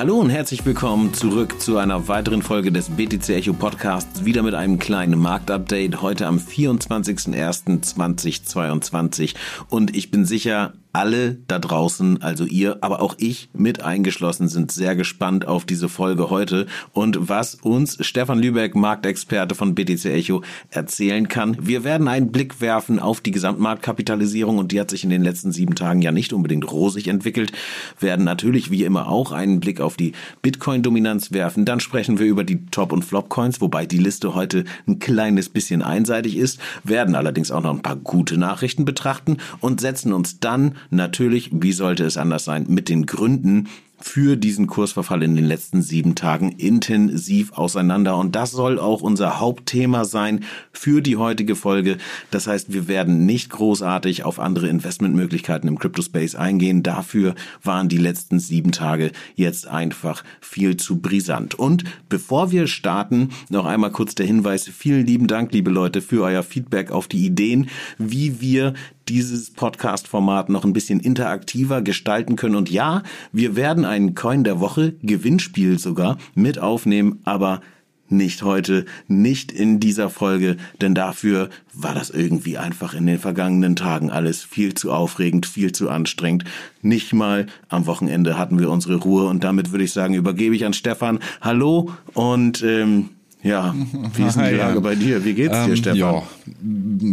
Hallo und herzlich willkommen zurück zu einer weiteren Folge des BTC Echo Podcasts. Wieder mit einem kleinen Marktupdate. Heute am 24.01.2022. Und ich bin sicher, alle da draußen, also ihr, aber auch ich mit eingeschlossen, sind sehr gespannt auf diese Folge heute und was uns Stefan Lübeck, Marktexperte von BTC Echo, erzählen kann. Wir werden einen Blick werfen auf die Gesamtmarktkapitalisierung und die hat sich in den letzten sieben Tagen ja nicht unbedingt rosig entwickelt. Werden natürlich wie immer auch einen Blick auf die Bitcoin-Dominanz werfen. Dann sprechen wir über die Top- und Flop-Coins, wobei die Liste heute ein kleines bisschen einseitig ist, werden allerdings auch noch ein paar gute Nachrichten betrachten und setzen uns dann natürlich, wie sollte es anders sein, mit den Gründen für diesen Kursverfall in den letzten sieben Tagen intensiv auseinander. Und das soll auch unser Hauptthema sein für die heutige Folge. Das heißt, wir werden nicht großartig auf andere Investmentmöglichkeiten im Crypto-Space eingehen. Dafür waren die letzten sieben Tage jetzt einfach viel zu brisant. Und bevor wir starten, noch einmal kurz der Hinweis. Vielen lieben Dank, liebe Leute, für euer Feedback auf die Ideen, wie wir dieses Podcast-Format noch ein bisschen interaktiver gestalten können. Und ja, wir werden einen Coin der Woche, Gewinnspiel sogar, mit aufnehmen, aber nicht heute, nicht in dieser Folge, denn dafür war das irgendwie einfach in den vergangenen Tagen alles viel zu aufregend, viel zu anstrengend. Nicht mal am Wochenende hatten wir unsere Ruhe und damit würde ich sagen, übergebe ich an Stefan. Hallo und ähm, ja, wie ist denn die Lage bei dir? Wie geht's dir, ähm, Stefan? Ja,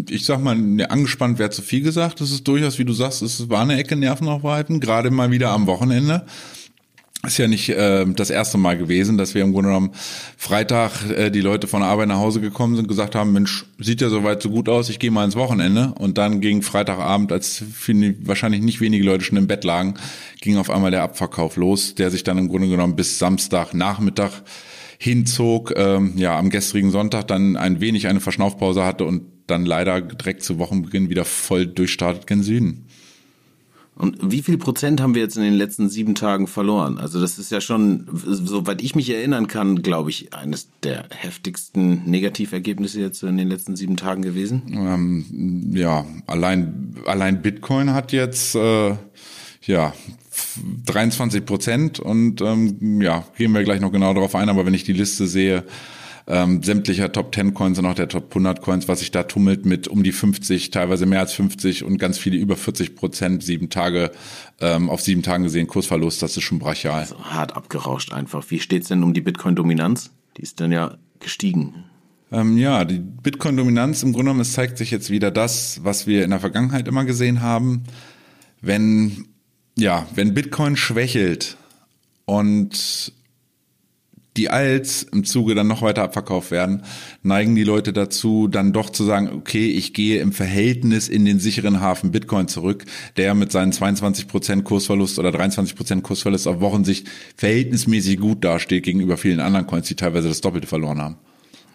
ich sag mal, ne, angespannt wäre zu viel gesagt. Das ist durchaus, wie du sagst, es war eine Ecke Nervenaufreiten, gerade mal wieder am Wochenende. Ist ja nicht äh, das erste Mal gewesen, dass wir im Grunde genommen Freitag äh, die Leute von der Arbeit nach Hause gekommen sind, gesagt haben, Mensch, sieht ja soweit so gut aus, ich gehe mal ins Wochenende. Und dann ging Freitagabend, als wahrscheinlich nicht wenige Leute schon im Bett lagen, ging auf einmal der Abverkauf los, der sich dann im Grunde genommen bis Samstagnachmittag hinzog, ähm, ja, am gestrigen Sonntag dann ein wenig eine Verschnaufpause hatte und dann leider direkt zu Wochenbeginn wieder voll durchstartet gen Süden. Und wie viel Prozent haben wir jetzt in den letzten sieben Tagen verloren? Also das ist ja schon, soweit ich mich erinnern kann, glaube ich, eines der heftigsten Negativergebnisse jetzt in den letzten sieben Tagen gewesen. Ähm, ja, allein, allein Bitcoin hat jetzt, äh, ja, 23 Prozent und ähm, ja, gehen wir gleich noch genau darauf ein, aber wenn ich die Liste sehe, ähm, sämtlicher Top 10 Coins und auch der Top 100 Coins, was sich da tummelt mit um die 50, teilweise mehr als 50 und ganz viele über 40 Prozent, sieben Tage, ähm, auf sieben Tagen gesehen, Kursverlust, das ist schon brachial. Also hart abgerauscht einfach. Wie steht's denn um die Bitcoin-Dominanz? Die ist dann ja gestiegen. Ähm, ja, die Bitcoin-Dominanz im Grunde genommen, es zeigt sich jetzt wieder das, was wir in der Vergangenheit immer gesehen haben. Wenn ja, wenn Bitcoin schwächelt und die Alts im Zuge dann noch weiter abverkauft werden, neigen die Leute dazu, dann doch zu sagen, okay, ich gehe im Verhältnis in den sicheren Hafen Bitcoin zurück, der mit seinen 22% Kursverlust oder 23% Kursverlust auf Wochensicht verhältnismäßig gut dasteht gegenüber vielen anderen Coins, die teilweise das Doppelte verloren haben.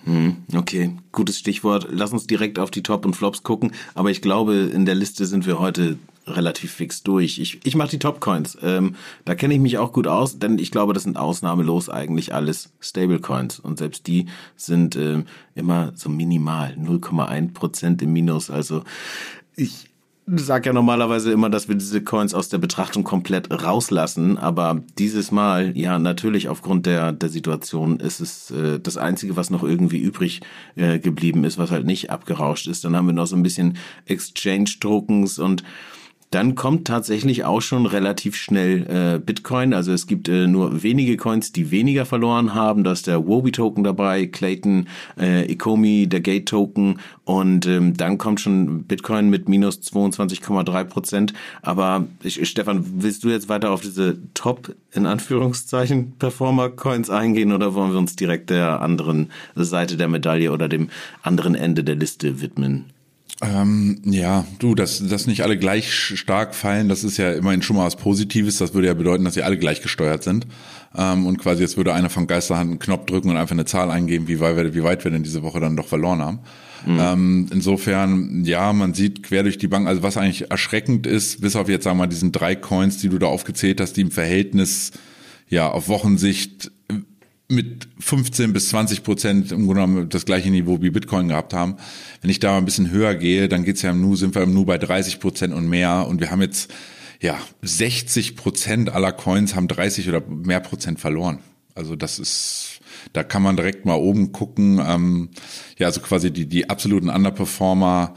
Hm, okay, gutes Stichwort. Lass uns direkt auf die Top und Flops gucken. Aber ich glaube, in der Liste sind wir heute relativ fix durch. Ich, ich mache die Top-Coins. Ähm, da kenne ich mich auch gut aus, denn ich glaube, das sind ausnahmelos eigentlich alles Stablecoins. Und selbst die sind ähm, immer so minimal, 0,1 Prozent im Minus. Also ich sag ja normalerweise immer, dass wir diese Coins aus der Betrachtung komplett rauslassen, aber dieses Mal, ja, natürlich aufgrund der, der Situation ist es äh, das Einzige, was noch irgendwie übrig äh, geblieben ist, was halt nicht abgerauscht ist. Dann haben wir noch so ein bisschen Exchange-Tokens und dann kommt tatsächlich auch schon relativ schnell äh, Bitcoin. Also es gibt äh, nur wenige Coins, die weniger verloren haben. Da ist der Wobi-Token dabei, Clayton, äh, Ecomi, der Gate-Token und ähm, dann kommt schon Bitcoin mit minus 22,3 Prozent. Aber ich, Stefan, willst du jetzt weiter auf diese Top, in Anführungszeichen, Performer-Coins eingehen oder wollen wir uns direkt der anderen Seite der Medaille oder dem anderen Ende der Liste widmen? Ähm, ja, du, dass, dass nicht alle gleich stark fallen, das ist ja immerhin schon mal was Positives. Das würde ja bedeuten, dass sie alle gleich gesteuert sind. Ähm, und quasi jetzt würde einer von Geisterhand einen Knopf drücken und einfach eine Zahl eingeben, wie weit wir, wie weit wir denn diese Woche dann doch verloren haben. Mhm. Ähm, insofern, ja, man sieht quer durch die Bank, also was eigentlich erschreckend ist, bis auf jetzt sagen wir mal diesen drei Coins, die du da aufgezählt hast, die im Verhältnis ja auf Wochensicht mit 15 bis 20 Prozent im Grunde genommen das gleiche Niveau wie Bitcoin gehabt haben. Wenn ich da ein bisschen höher gehe, dann geht's ja im Nu, sind wir im Nu bei 30 Prozent und mehr. Und wir haben jetzt ja, 60 Prozent aller Coins haben 30 oder mehr Prozent verloren. Also das ist, da kann man direkt mal oben gucken. Ähm, ja, also quasi die, die absoluten Underperformer,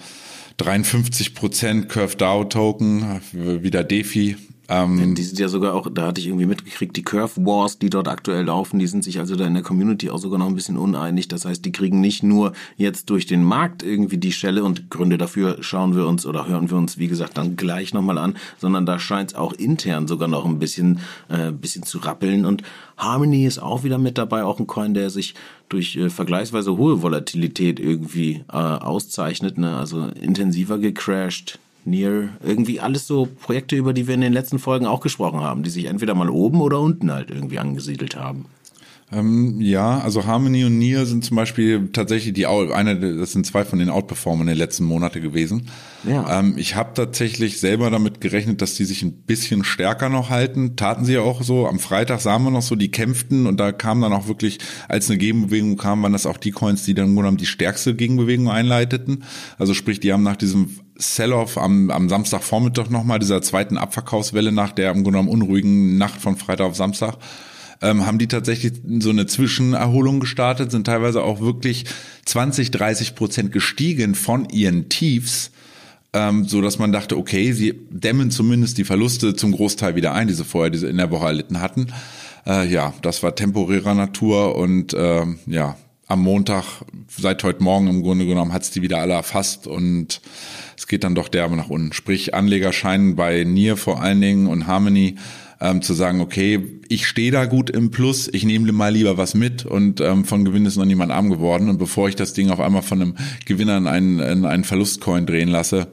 53 Prozent Curve DAO Token, wieder DeFi, ähm, die sind ja sogar auch, da hatte ich irgendwie mitgekriegt, die Curve Wars, die dort aktuell laufen, die sind sich also da in der Community auch sogar noch ein bisschen uneinig. Das heißt, die kriegen nicht nur jetzt durch den Markt irgendwie die Schelle und Gründe dafür schauen wir uns oder hören wir uns, wie gesagt, dann gleich nochmal an, sondern da scheint es auch intern sogar noch ein bisschen, äh, bisschen zu rappeln. Und Harmony ist auch wieder mit dabei, auch ein Coin, der sich durch äh, vergleichsweise hohe Volatilität irgendwie äh, auszeichnet, ne? also intensiver gecrashed, Near, irgendwie alles so Projekte, über die wir in den letzten Folgen auch gesprochen haben, die sich entweder mal oben oder unten halt irgendwie angesiedelt haben. Ähm, ja, also Harmony und Nier sind zum Beispiel tatsächlich die eine, das sind zwei von den Outperformern der letzten Monate gewesen. Ja. Ähm, ich habe tatsächlich selber damit gerechnet, dass die sich ein bisschen stärker noch halten. Taten sie ja auch so. Am Freitag sahen wir noch so, die kämpften und da kam dann auch wirklich, als eine Gegenbewegung kam, waren das auch die Coins, die dann im Grunde die stärkste Gegenbewegung einleiteten. Also sprich, die haben nach diesem Sell-off am, am Samstagvormittag nochmal, dieser zweiten Abverkaufswelle nach der im Grunde genommen unruhigen Nacht von Freitag auf Samstag, ähm, haben die tatsächlich so eine Zwischenerholung gestartet, sind teilweise auch wirklich 20, 30 Prozent gestiegen von ihren Tiefs, ähm, so dass man dachte, okay, sie dämmen zumindest die Verluste zum Großteil wieder ein, die sie vorher diese in der Woche erlitten hatten. Äh, ja, das war temporärer Natur und äh, ja, am Montag, seit heute Morgen im Grunde genommen, hat es die wieder alle erfasst und es geht dann doch derbe nach unten. Sprich, Anleger scheinen bei Nier vor allen Dingen und Harmony ähm, zu sagen, okay, ich stehe da gut im Plus, ich nehme mal lieber was mit und ähm, von Gewinn ist noch niemand arm geworden. Und bevor ich das Ding auf einmal von einem Gewinner in einen, in einen Verlustcoin drehen lasse,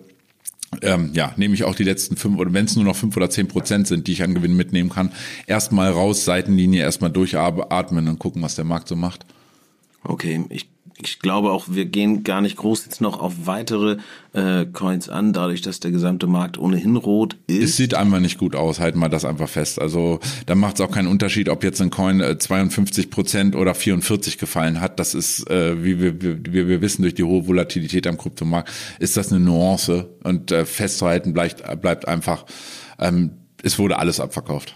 ähm, ja, nehme ich auch die letzten fünf oder wenn es nur noch fünf oder zehn Prozent sind, die ich an Gewinn mitnehmen kann, erstmal raus, Seitenlinie, erstmal durchatmen und gucken, was der Markt so macht. Okay, ich ich glaube auch, wir gehen gar nicht groß jetzt noch auf weitere äh, Coins an, dadurch, dass der gesamte Markt ohnehin rot ist. Es sieht einfach nicht gut aus, halten wir das einfach fest. Also da macht es auch keinen Unterschied, ob jetzt ein Coin äh, 52 Prozent oder 44 gefallen hat. Das ist, äh, wie wir, wir, wir wissen, durch die hohe Volatilität am Kryptomarkt, ist das eine Nuance und äh, festzuhalten bleibt, bleibt einfach, ähm, es wurde alles abverkauft.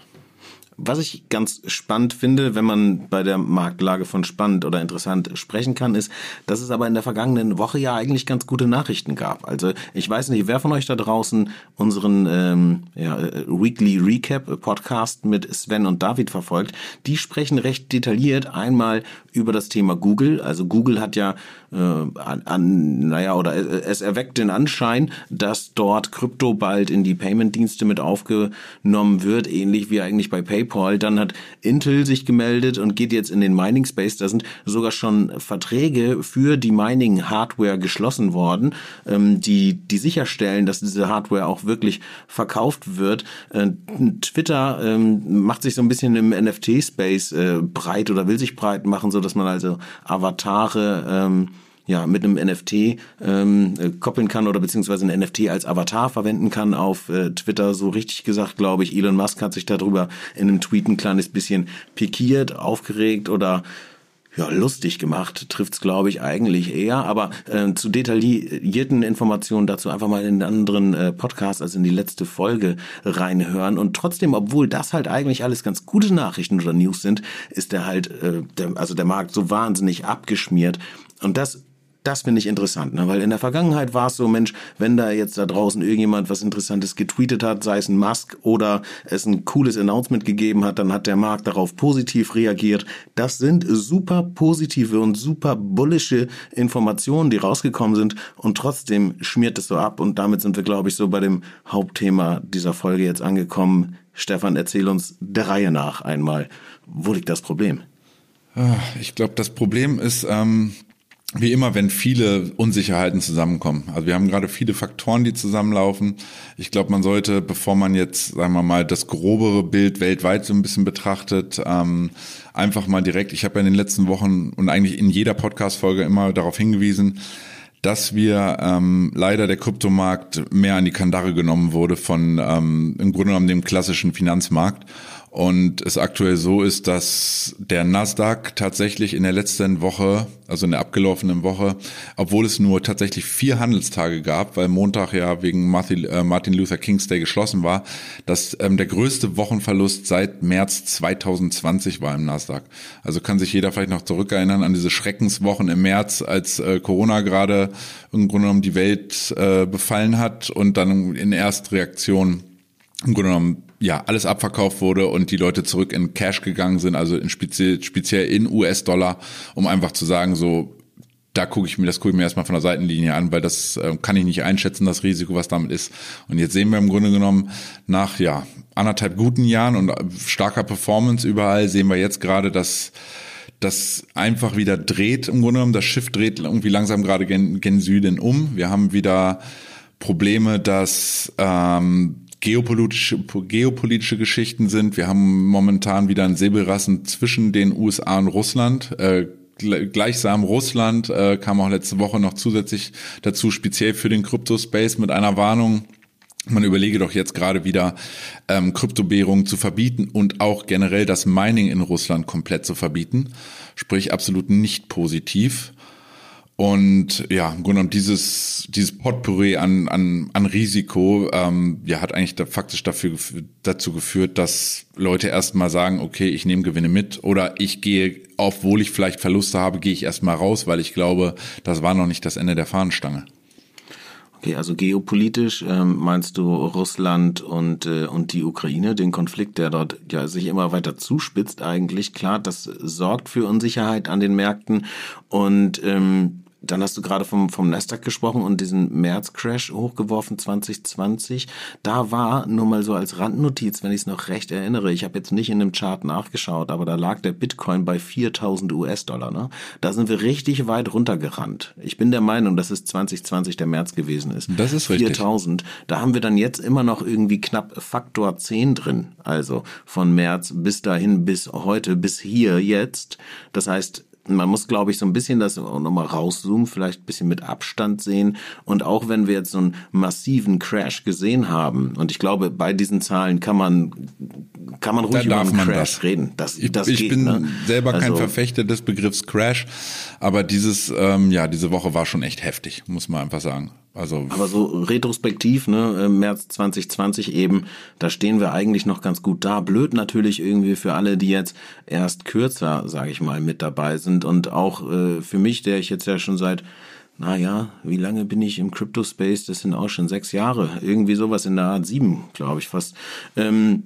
Was ich ganz spannend finde, wenn man bei der Marktlage von spannend oder interessant sprechen kann, ist, dass es aber in der vergangenen Woche ja eigentlich ganz gute Nachrichten gab. Also ich weiß nicht, wer von euch da draußen unseren ähm, ja, äh, Weekly Recap Podcast mit Sven und David verfolgt. Die sprechen recht detailliert einmal über das Thema Google. Also Google hat ja äh, an, an, naja, oder es erweckt den Anschein, dass dort Krypto bald in die Payment-Dienste mit aufgenommen wird, ähnlich wie eigentlich bei PayPal. Dann hat Intel sich gemeldet und geht jetzt in den Mining Space. Da sind sogar schon Verträge für die Mining-Hardware geschlossen worden, ähm, die, die sicherstellen, dass diese Hardware auch wirklich verkauft wird. Äh, Twitter ähm, macht sich so ein bisschen im NFT-Space äh, breit oder will sich breit machen, so dass man also Avatare ähm, ja, mit einem NFT ähm, äh, koppeln kann oder beziehungsweise ein NFT als Avatar verwenden kann auf äh, Twitter. So richtig gesagt, glaube ich, Elon Musk hat sich darüber in einem Tweet ein kleines bisschen pikiert, aufgeregt oder ja, lustig gemacht, trifft's glaube ich eigentlich eher, aber äh, zu detaillierten Informationen dazu einfach mal in einen anderen äh, Podcast, also in die letzte Folge reinhören. Und trotzdem, obwohl das halt eigentlich alles ganz gute Nachrichten oder News sind, ist der halt, äh, der, also der Markt so wahnsinnig abgeschmiert. Und das das finde ich interessant, ne? weil in der Vergangenheit war es so, Mensch, wenn da jetzt da draußen irgendjemand was Interessantes getweetet hat, sei es ein Musk oder es ein cooles Announcement gegeben hat, dann hat der Markt darauf positiv reagiert. Das sind super positive und super bullische Informationen, die rausgekommen sind und trotzdem schmiert es so ab und damit sind wir, glaube ich, so bei dem Hauptthema dieser Folge jetzt angekommen. Stefan, erzähl uns der Reihe nach einmal, wo liegt das Problem? Ah, ich glaube, das Problem ist, ähm, wie immer, wenn viele Unsicherheiten zusammenkommen. Also wir haben gerade viele Faktoren, die zusammenlaufen. Ich glaube, man sollte, bevor man jetzt, sagen wir mal, das grobere Bild weltweit so ein bisschen betrachtet, ähm, einfach mal direkt, ich habe ja in den letzten Wochen und eigentlich in jeder Podcast-Folge immer darauf hingewiesen, dass wir ähm, leider der Kryptomarkt mehr an die Kandare genommen wurde von ähm, im Grunde genommen dem klassischen Finanzmarkt und es aktuell so ist, dass der Nasdaq tatsächlich in der letzten Woche, also in der abgelaufenen Woche, obwohl es nur tatsächlich vier Handelstage gab, weil Montag ja wegen Martin, äh, Luther King's Day geschlossen war, dass ähm, der größte Wochenverlust seit März 2020 war im Nasdaq. Also kann sich jeder vielleicht noch zurückerinnern an diese Schreckenswochen im März, als äh, Corona gerade im Grunde genommen die Welt äh, befallen hat und dann in Erstreaktion im Grunde genommen ja alles abverkauft wurde und die Leute zurück in Cash gegangen sind, also in speziell, speziell in US-Dollar, um einfach zu sagen, so da gucke ich mir, das gucke ich mir erstmal von der Seitenlinie an, weil das äh, kann ich nicht einschätzen, das Risiko, was damit ist. Und jetzt sehen wir im Grunde genommen nach ja anderthalb guten Jahren und starker Performance überall sehen wir jetzt gerade, dass das einfach wieder dreht im Grunde genommen. Das Schiff dreht irgendwie langsam gerade gen, gen Süden um. Wir haben wieder Probleme, dass ähm, geopolitische, geopolitische Geschichten sind. Wir haben momentan wieder ein Säbelrassen zwischen den USA und Russland. Äh, gleichsam Russland äh, kam auch letzte Woche noch zusätzlich dazu, speziell für den Kryptospace mit einer Warnung. Man überlege doch jetzt gerade wieder, ähm, Kryptowährungen zu verbieten und auch generell das Mining in Russland komplett zu verbieten. Sprich absolut nicht positiv. Und ja, im Grunde genommen dieses, dieses Potpourri an, an, an Risiko ähm, ja, hat eigentlich da faktisch dafür, dazu geführt, dass Leute erstmal sagen, okay, ich nehme Gewinne mit oder ich gehe, obwohl ich vielleicht Verluste habe, gehe ich erstmal raus, weil ich glaube, das war noch nicht das Ende der Fahnenstange. Okay, also geopolitisch ähm, meinst du Russland und äh, und die Ukraine, den Konflikt, der dort ja sich immer weiter zuspitzt eigentlich. Klar, das sorgt für Unsicherheit an den Märkten und ähm, dann hast du gerade vom, vom Nasdaq gesprochen und diesen März-Crash hochgeworfen 2020. Da war, nur mal so als Randnotiz, wenn ich es noch recht erinnere, ich habe jetzt nicht in dem Chart nachgeschaut, aber da lag der Bitcoin bei 4000 US-Dollar. Ne? Da sind wir richtig weit runtergerannt. Ich bin der Meinung, dass es 2020 der März gewesen ist. Das ist richtig. 4000. Da haben wir dann jetzt immer noch irgendwie knapp Faktor 10 drin. Also von März bis dahin, bis heute, bis hier jetzt. Das heißt, man muss, glaube ich, so ein bisschen das nochmal rauszoomen, vielleicht ein bisschen mit Abstand sehen. Und auch wenn wir jetzt so einen massiven Crash gesehen haben, und ich glaube, bei diesen Zahlen kann man, kann man ruhig über einen Crash das. reden. Das, ich, das ich geht, bin ne? selber also, kein Verfechter des Begriffs Crash, aber dieses, ähm, ja, diese Woche war schon echt heftig, muss man einfach sagen. Also aber so retrospektiv, ne, März 2020 eben, da stehen wir eigentlich noch ganz gut da. Blöd natürlich irgendwie für alle, die jetzt erst kürzer, sage ich mal, mit dabei sind und auch äh, für mich, der ich jetzt ja schon seit naja, wie lange bin ich im Crypto Space? Das sind auch schon sechs Jahre. Irgendwie sowas in der Art sieben, glaube ich fast. Ähm,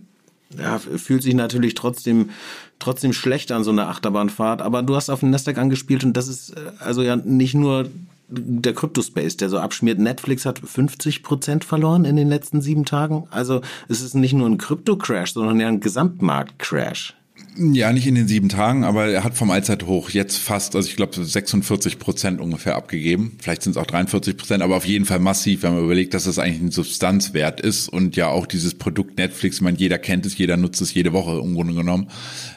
ja, fühlt sich natürlich trotzdem trotzdem schlecht an so einer Achterbahnfahrt, aber du hast auf den Nasdaq angespielt und das ist äh, also ja nicht nur der Crypto-Space, der so abschmiert. Netflix hat 50 Prozent verloren in den letzten sieben Tagen. Also es ist nicht nur ein Krypto-Crash, sondern ja ein Gesamtmarkt-Crash. Ja, nicht in den sieben Tagen, aber er hat vom Allzeithoch jetzt fast, also ich glaube 46 Prozent ungefähr abgegeben. Vielleicht sind es auch 43 Prozent, aber auf jeden Fall massiv, wenn man überlegt, dass das eigentlich ein Substanzwert ist und ja auch dieses Produkt Netflix, man jeder kennt es, jeder nutzt es jede Woche im Grunde genommen.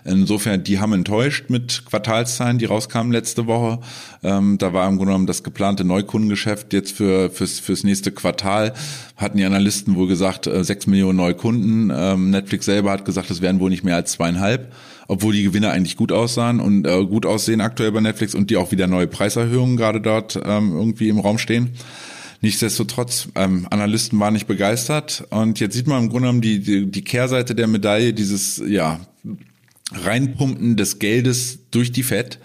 Insofern, die haben enttäuscht mit Quartalszahlen, die rauskamen letzte Woche. Ähm, da war im Grunde genommen das geplante Neukundengeschäft jetzt für fürs, fürs nächste Quartal hatten die Analysten wohl gesagt, äh, sechs Millionen neue Kunden. Ähm, Netflix selber hat gesagt, es wären wohl nicht mehr als zweieinhalb obwohl die Gewinne eigentlich gut aussahen und äh, gut aussehen aktuell bei Netflix und die auch wieder neue Preiserhöhungen gerade dort ähm, irgendwie im Raum stehen. Nichtsdestotrotz, ähm, Analysten waren nicht begeistert und jetzt sieht man im Grunde genommen die, die, die Kehrseite der Medaille, dieses ja Reinpumpen des Geldes durch die Fed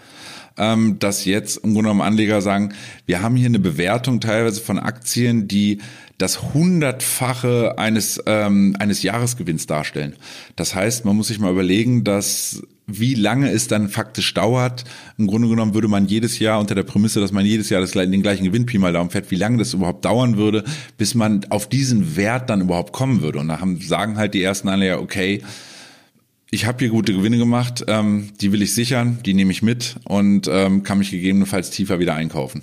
ähm, dass jetzt im Grunde genommen Anleger sagen, wir haben hier eine Bewertung teilweise von Aktien, die das hundertfache eines ähm, eines Jahresgewinns darstellen. Das heißt, man muss sich mal überlegen, dass wie lange es dann faktisch dauert. Im Grunde genommen würde man jedes Jahr unter der Prämisse, dass man jedes Jahr das, den gleichen Gewinn Pi mal Daumen fährt, wie lange das überhaupt dauern würde, bis man auf diesen Wert dann überhaupt kommen würde. Und da haben, sagen halt die ersten Anleger, okay, ich habe hier gute Gewinne gemacht, ähm, die will ich sichern, die nehme ich mit und ähm, kann mich gegebenenfalls tiefer wieder einkaufen.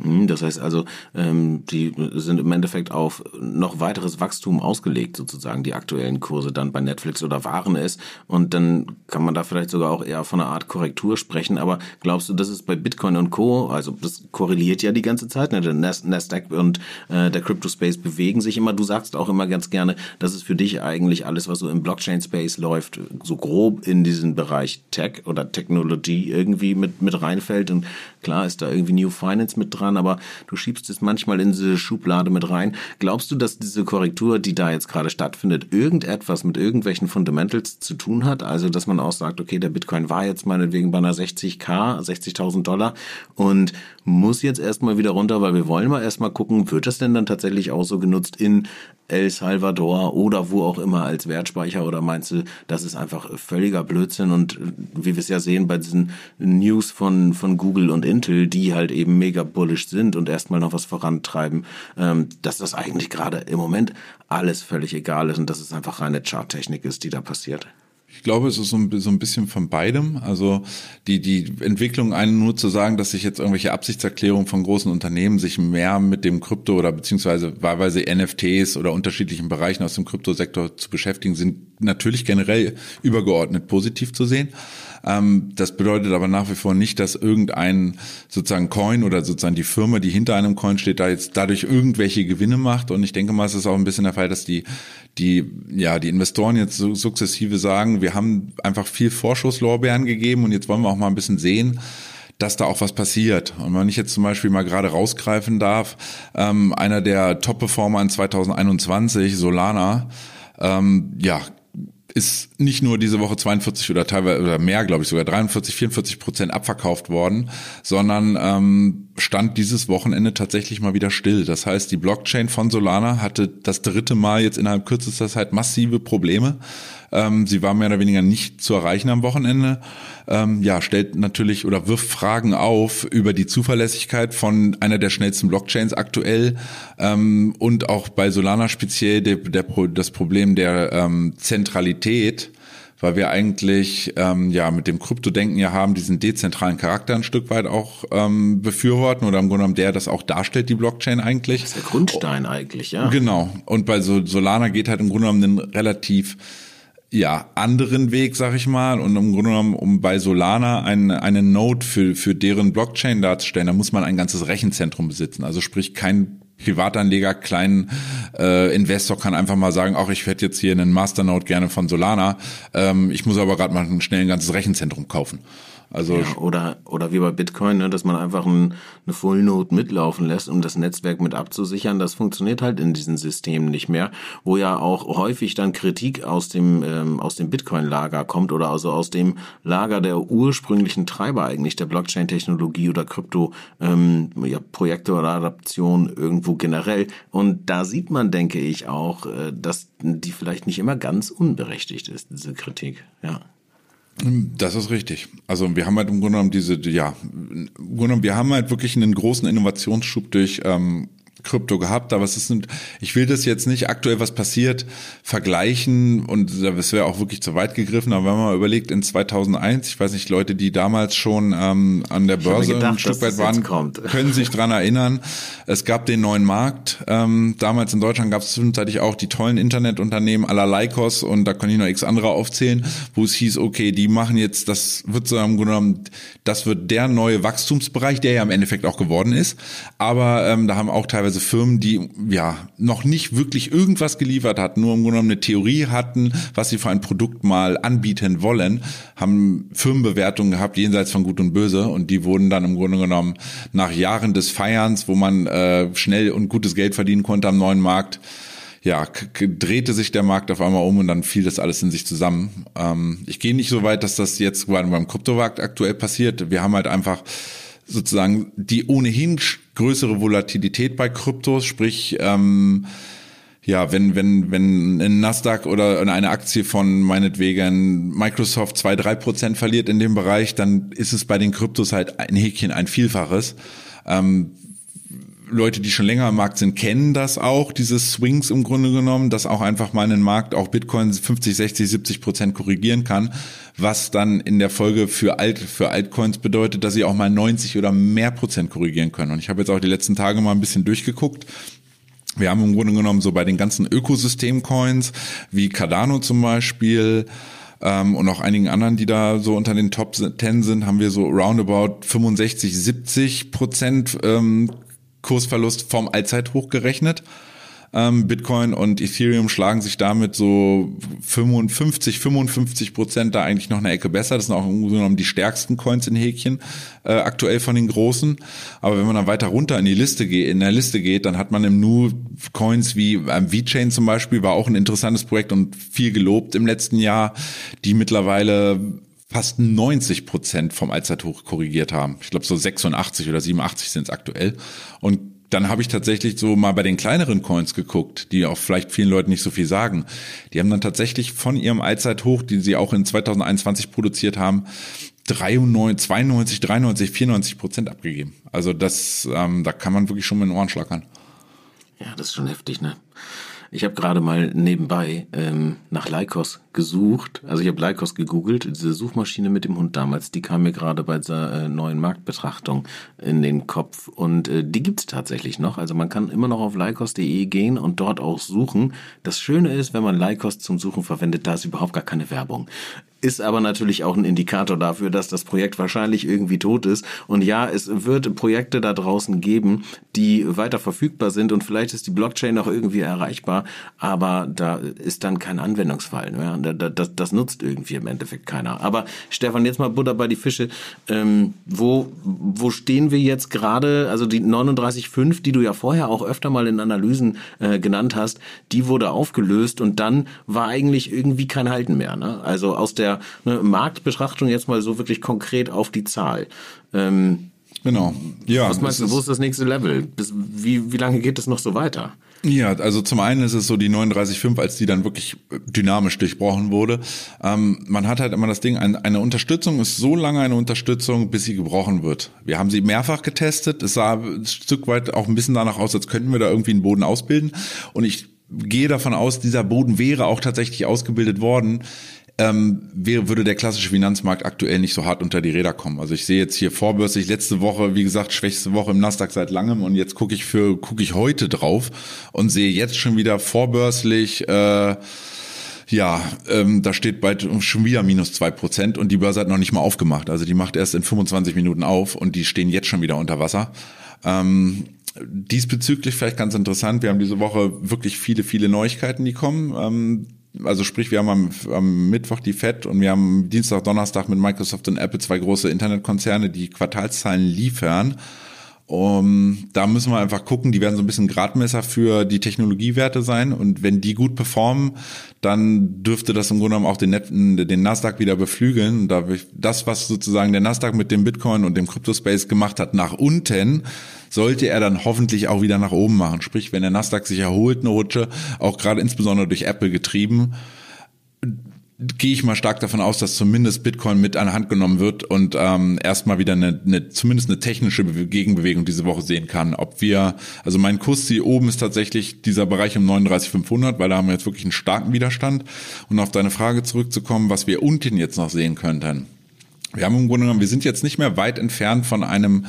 Hm, das heißt also, ähm, die sind im Endeffekt auf noch weiteres Wachstum ausgelegt, sozusagen die aktuellen Kurse dann bei Netflix oder waren es. Und dann kann man da vielleicht sogar auch eher von einer Art Korrektur sprechen. Aber glaubst du, das ist bei Bitcoin und Co., also das korreliert ja die ganze Zeit, ne? der Nasdaq und äh, der Crypto Space bewegen sich immer. Du sagst auch immer ganz gerne, dass es für dich eigentlich alles, was so im Blockchain Space läuft, so grob in diesen Bereich Tech oder Technologie irgendwie mit, mit reinfällt. Und klar ist da irgendwie New Finance mit dran dran, aber du schiebst es manchmal in diese Schublade mit rein. Glaubst du, dass diese Korrektur, die da jetzt gerade stattfindet, irgendetwas mit irgendwelchen Fundamentals zu tun hat? Also, dass man auch sagt, okay, der Bitcoin war jetzt meinetwegen bei einer 60k, 60.000 Dollar und muss jetzt erstmal wieder runter, weil wir wollen mal erstmal gucken, wird das denn dann tatsächlich auch so genutzt in El Salvador oder wo auch immer als Wertspeicher oder meinst du, das ist einfach völliger Blödsinn und wie wir es ja sehen bei diesen News von, von Google und Intel, die halt eben mega bullish sind und erstmal noch was vorantreiben, ähm, dass das eigentlich gerade im Moment alles völlig egal ist und dass es einfach reine Charttechnik ist, die da passiert. Ich glaube, es ist so ein, bisschen von beidem. Also die, die Entwicklung, einen nur zu sagen, dass sich jetzt irgendwelche Absichtserklärungen von großen Unternehmen sich mehr mit dem Krypto oder beziehungsweise wahlweise NFTs oder unterschiedlichen Bereichen aus dem Kryptosektor zu beschäftigen, sind natürlich generell übergeordnet positiv zu sehen. Ähm, das bedeutet aber nach wie vor nicht, dass irgendein sozusagen Coin oder sozusagen die Firma, die hinter einem Coin steht, da jetzt dadurch irgendwelche Gewinne macht. Und ich denke mal, es ist auch ein bisschen der Fall, dass die, die, ja, die Investoren jetzt so sukzessive sagen, wir haben einfach viel Vorschusslorbeeren gegeben und jetzt wollen wir auch mal ein bisschen sehen, dass da auch was passiert. Und wenn ich jetzt zum Beispiel mal gerade rausgreifen darf, ähm, einer der Top-Performer in 2021, Solana, ähm, ja, ist nicht nur diese Woche 42 oder teilweise oder mehr, glaube ich, sogar 43, 44 Prozent abverkauft worden, sondern ähm, stand dieses Wochenende tatsächlich mal wieder still. Das heißt, die Blockchain von Solana hatte das dritte Mal jetzt innerhalb kürzester Zeit massive Probleme. Ähm, sie war mehr oder weniger nicht zu erreichen am Wochenende. Ähm, ja, stellt natürlich oder wirft Fragen auf über die Zuverlässigkeit von einer der schnellsten Blockchains aktuell ähm, und auch bei Solana speziell der, der, das Problem der ähm, Zentralität weil wir eigentlich ähm, ja mit dem Kryptodenken ja haben, diesen dezentralen Charakter ein Stück weit auch ähm, befürworten oder im Grunde genommen der das auch darstellt, die Blockchain eigentlich. Das ist der Grundstein eigentlich, ja. Genau. Und bei Solana geht halt im Grunde genommen einen relativ ja, anderen Weg, sag ich mal. Und im Grunde genommen, um bei Solana eine, eine Node für, für deren Blockchain darzustellen, da muss man ein ganzes Rechenzentrum besitzen. Also sprich, kein Privatanleger, kleinen äh, Investor kann einfach mal sagen, auch ich hätte jetzt hier einen Masternode gerne von Solana, ähm, ich muss aber gerade mal schnell ein ganzes Rechenzentrum kaufen. Also ja, oder oder wie bei Bitcoin, ne, dass man einfach ein, eine Full Node mitlaufen lässt, um das Netzwerk mit abzusichern. Das funktioniert halt in diesen Systemen nicht mehr, wo ja auch häufig dann Kritik aus dem ähm, aus dem Bitcoin-Lager kommt oder also aus dem Lager der ursprünglichen Treiber eigentlich der Blockchain-Technologie oder Krypto ähm, ja, oder Adaption irgendwo generell. Und da sieht man, denke ich, auch, äh, dass die vielleicht nicht immer ganz unberechtigt ist, diese Kritik. Ja. Das ist richtig. Also wir haben halt im Grunde genommen diese, ja, im Grunde genommen, wir haben halt wirklich einen großen Innovationsschub durch ähm, Krypto gehabt, aber es ist, ich will das jetzt nicht aktuell, was passiert, vergleichen und das wäre auch wirklich zu weit gegriffen, aber wenn man mal überlegt, in 2001, ich weiß nicht, Leute, die damals schon ähm, an der Börse gedacht, ein Stück weit waren, können sich dran erinnern, es gab den neuen Markt, ähm, damals in Deutschland gab es zwischenzeitlich auch die tollen Internetunternehmen aller Lycos und da kann ich noch x andere aufzählen, wo es hieß, okay, die machen jetzt, das wird so im Grunde genommen, das wird der neue Wachstumsbereich, der ja im Endeffekt auch geworden ist, aber ähm, da haben auch teilweise teilweise Firmen, die ja noch nicht wirklich irgendwas geliefert hatten, nur im Grunde genommen eine Theorie hatten, was sie für ein Produkt mal anbieten wollen, haben Firmenbewertungen gehabt jenseits von Gut und Böse und die wurden dann im Grunde genommen nach Jahren des Feierns, wo man äh, schnell und gutes Geld verdienen konnte am neuen Markt, ja, drehte sich der Markt auf einmal um und dann fiel das alles in sich zusammen. Ähm, ich gehe nicht so weit, dass das jetzt beim Kryptomarkt aktuell passiert. Wir haben halt einfach sozusagen die ohnehin größere Volatilität bei Kryptos, sprich ähm, ja, wenn, wenn, wenn ein Nasdaq oder eine Aktie von meinetwegen Microsoft zwei, drei Prozent verliert in dem Bereich, dann ist es bei den Kryptos halt ein Häkchen, ein Vielfaches. Ähm, Leute, die schon länger im Markt sind, kennen das auch, diese Swings im Grunde genommen, dass auch einfach mal einen Markt auch Bitcoin 50, 60, 70 Prozent korrigieren kann, was dann in der Folge für Alt, für Altcoins bedeutet, dass sie auch mal 90 oder mehr Prozent korrigieren können. Und ich habe jetzt auch die letzten Tage mal ein bisschen durchgeguckt. Wir haben im Grunde genommen so bei den ganzen Ökosystem-Coins, wie Cardano zum Beispiel, ähm, und auch einigen anderen, die da so unter den Top 10 sind, haben wir so roundabout 65, 70 Prozent ähm, Kursverlust vom Allzeithoch gerechnet. Ähm, Bitcoin und Ethereum schlagen sich damit so 55, 55 Prozent da eigentlich noch eine Ecke besser. Das sind auch im Grunde genommen die stärksten Coins in Häkchen äh, aktuell von den großen. Aber wenn man dann weiter runter in die Liste geht, in der Liste geht, dann hat man im Nu Coins wie ähm, VeChain zum Beispiel war auch ein interessantes Projekt und viel gelobt im letzten Jahr, die mittlerweile fast 90 Prozent vom Allzeithoch korrigiert haben. Ich glaube so 86 oder 87 sind es aktuell. Und dann habe ich tatsächlich so mal bei den kleineren Coins geguckt, die auch vielleicht vielen Leuten nicht so viel sagen. Die haben dann tatsächlich von ihrem Allzeithoch, die sie auch in 2021 produziert haben, 93, 92, 93, 94 Prozent abgegeben. Also das, ähm, da kann man wirklich schon mit den Ohren schlackern. Ja, das ist schon heftig, ne? Ich habe gerade mal nebenbei ähm, nach Lycos gesucht. Also ich habe Lycos gegoogelt, diese Suchmaschine mit dem Hund damals, die kam mir gerade bei dieser äh, neuen Marktbetrachtung in den Kopf. Und äh, die gibt's tatsächlich noch. Also man kann immer noch auf lycos.de gehen und dort auch suchen. Das Schöne ist, wenn man Lycos zum Suchen verwendet, da ist überhaupt gar keine Werbung ist aber natürlich auch ein Indikator dafür, dass das Projekt wahrscheinlich irgendwie tot ist. Und ja, es wird Projekte da draußen geben, die weiter verfügbar sind und vielleicht ist die Blockchain auch irgendwie erreichbar, aber da ist dann kein Anwendungsfall. Ja, das, das nutzt irgendwie im Endeffekt keiner. Aber Stefan, jetzt mal Butter bei die Fische. Ähm, wo, wo stehen wir jetzt gerade? Also die 39.5, die du ja vorher auch öfter mal in Analysen äh, genannt hast, die wurde aufgelöst und dann war eigentlich irgendwie kein Halten mehr. Ne? Also aus der der ne, Marktbetrachtung jetzt mal so wirklich konkret auf die Zahl. Ähm, genau. Ja. Was meinst du, wo ist das nächste Level? Bis, wie, wie lange geht es noch so weiter? Ja, also zum einen ist es so die 39.5, als die dann wirklich dynamisch durchbrochen wurde. Ähm, man hat halt immer das Ding, ein, eine Unterstützung ist so lange eine Unterstützung, bis sie gebrochen wird. Wir haben sie mehrfach getestet. Es sah ein Stück weit auch ein bisschen danach aus, als könnten wir da irgendwie einen Boden ausbilden. Und ich gehe davon aus, dieser Boden wäre auch tatsächlich ausgebildet worden ähm, wäre, würde der klassische Finanzmarkt aktuell nicht so hart unter die Räder kommen. Also ich sehe jetzt hier vorbörslich letzte Woche, wie gesagt, schwächste Woche im Nasdaq seit langem und jetzt gucke ich für gucke ich heute drauf und sehe jetzt schon wieder vorbörslich äh, ja, ähm, da steht bald schon wieder minus zwei Prozent und die Börse hat noch nicht mal aufgemacht. Also die macht erst in 25 Minuten auf und die stehen jetzt schon wieder unter Wasser. Ähm, diesbezüglich vielleicht ganz interessant. Wir haben diese Woche wirklich viele, viele Neuigkeiten, die kommen. Ähm, also sprich, wir haben am, am Mittwoch die FED und wir haben Dienstag, Donnerstag mit Microsoft und Apple zwei große Internetkonzerne, die Quartalszahlen liefern. Um, da müssen wir einfach gucken, die werden so ein bisschen Gradmesser für die Technologiewerte sein und wenn die gut performen, dann dürfte das im Grunde genommen auch den, den Nasdaq wieder beflügeln. Das, was sozusagen der Nasdaq mit dem Bitcoin und dem Crypto-Space gemacht hat nach unten, sollte er dann hoffentlich auch wieder nach oben machen. Sprich, wenn der Nasdaq sich erholt, eine Rutsche, auch gerade insbesondere durch Apple getrieben, gehe ich mal stark davon aus, dass zumindest Bitcoin mit an der Hand genommen wird und ähm, erstmal wieder eine, eine zumindest eine technische Gegenbewegung diese Woche sehen kann. Ob wir, also mein Kursziel oben ist tatsächlich dieser Bereich um 39,500, weil da haben wir jetzt wirklich einen starken Widerstand. Und auf deine Frage zurückzukommen, was wir unten jetzt noch sehen könnten. Wir haben im Grunde genommen, wir sind jetzt nicht mehr weit entfernt von einem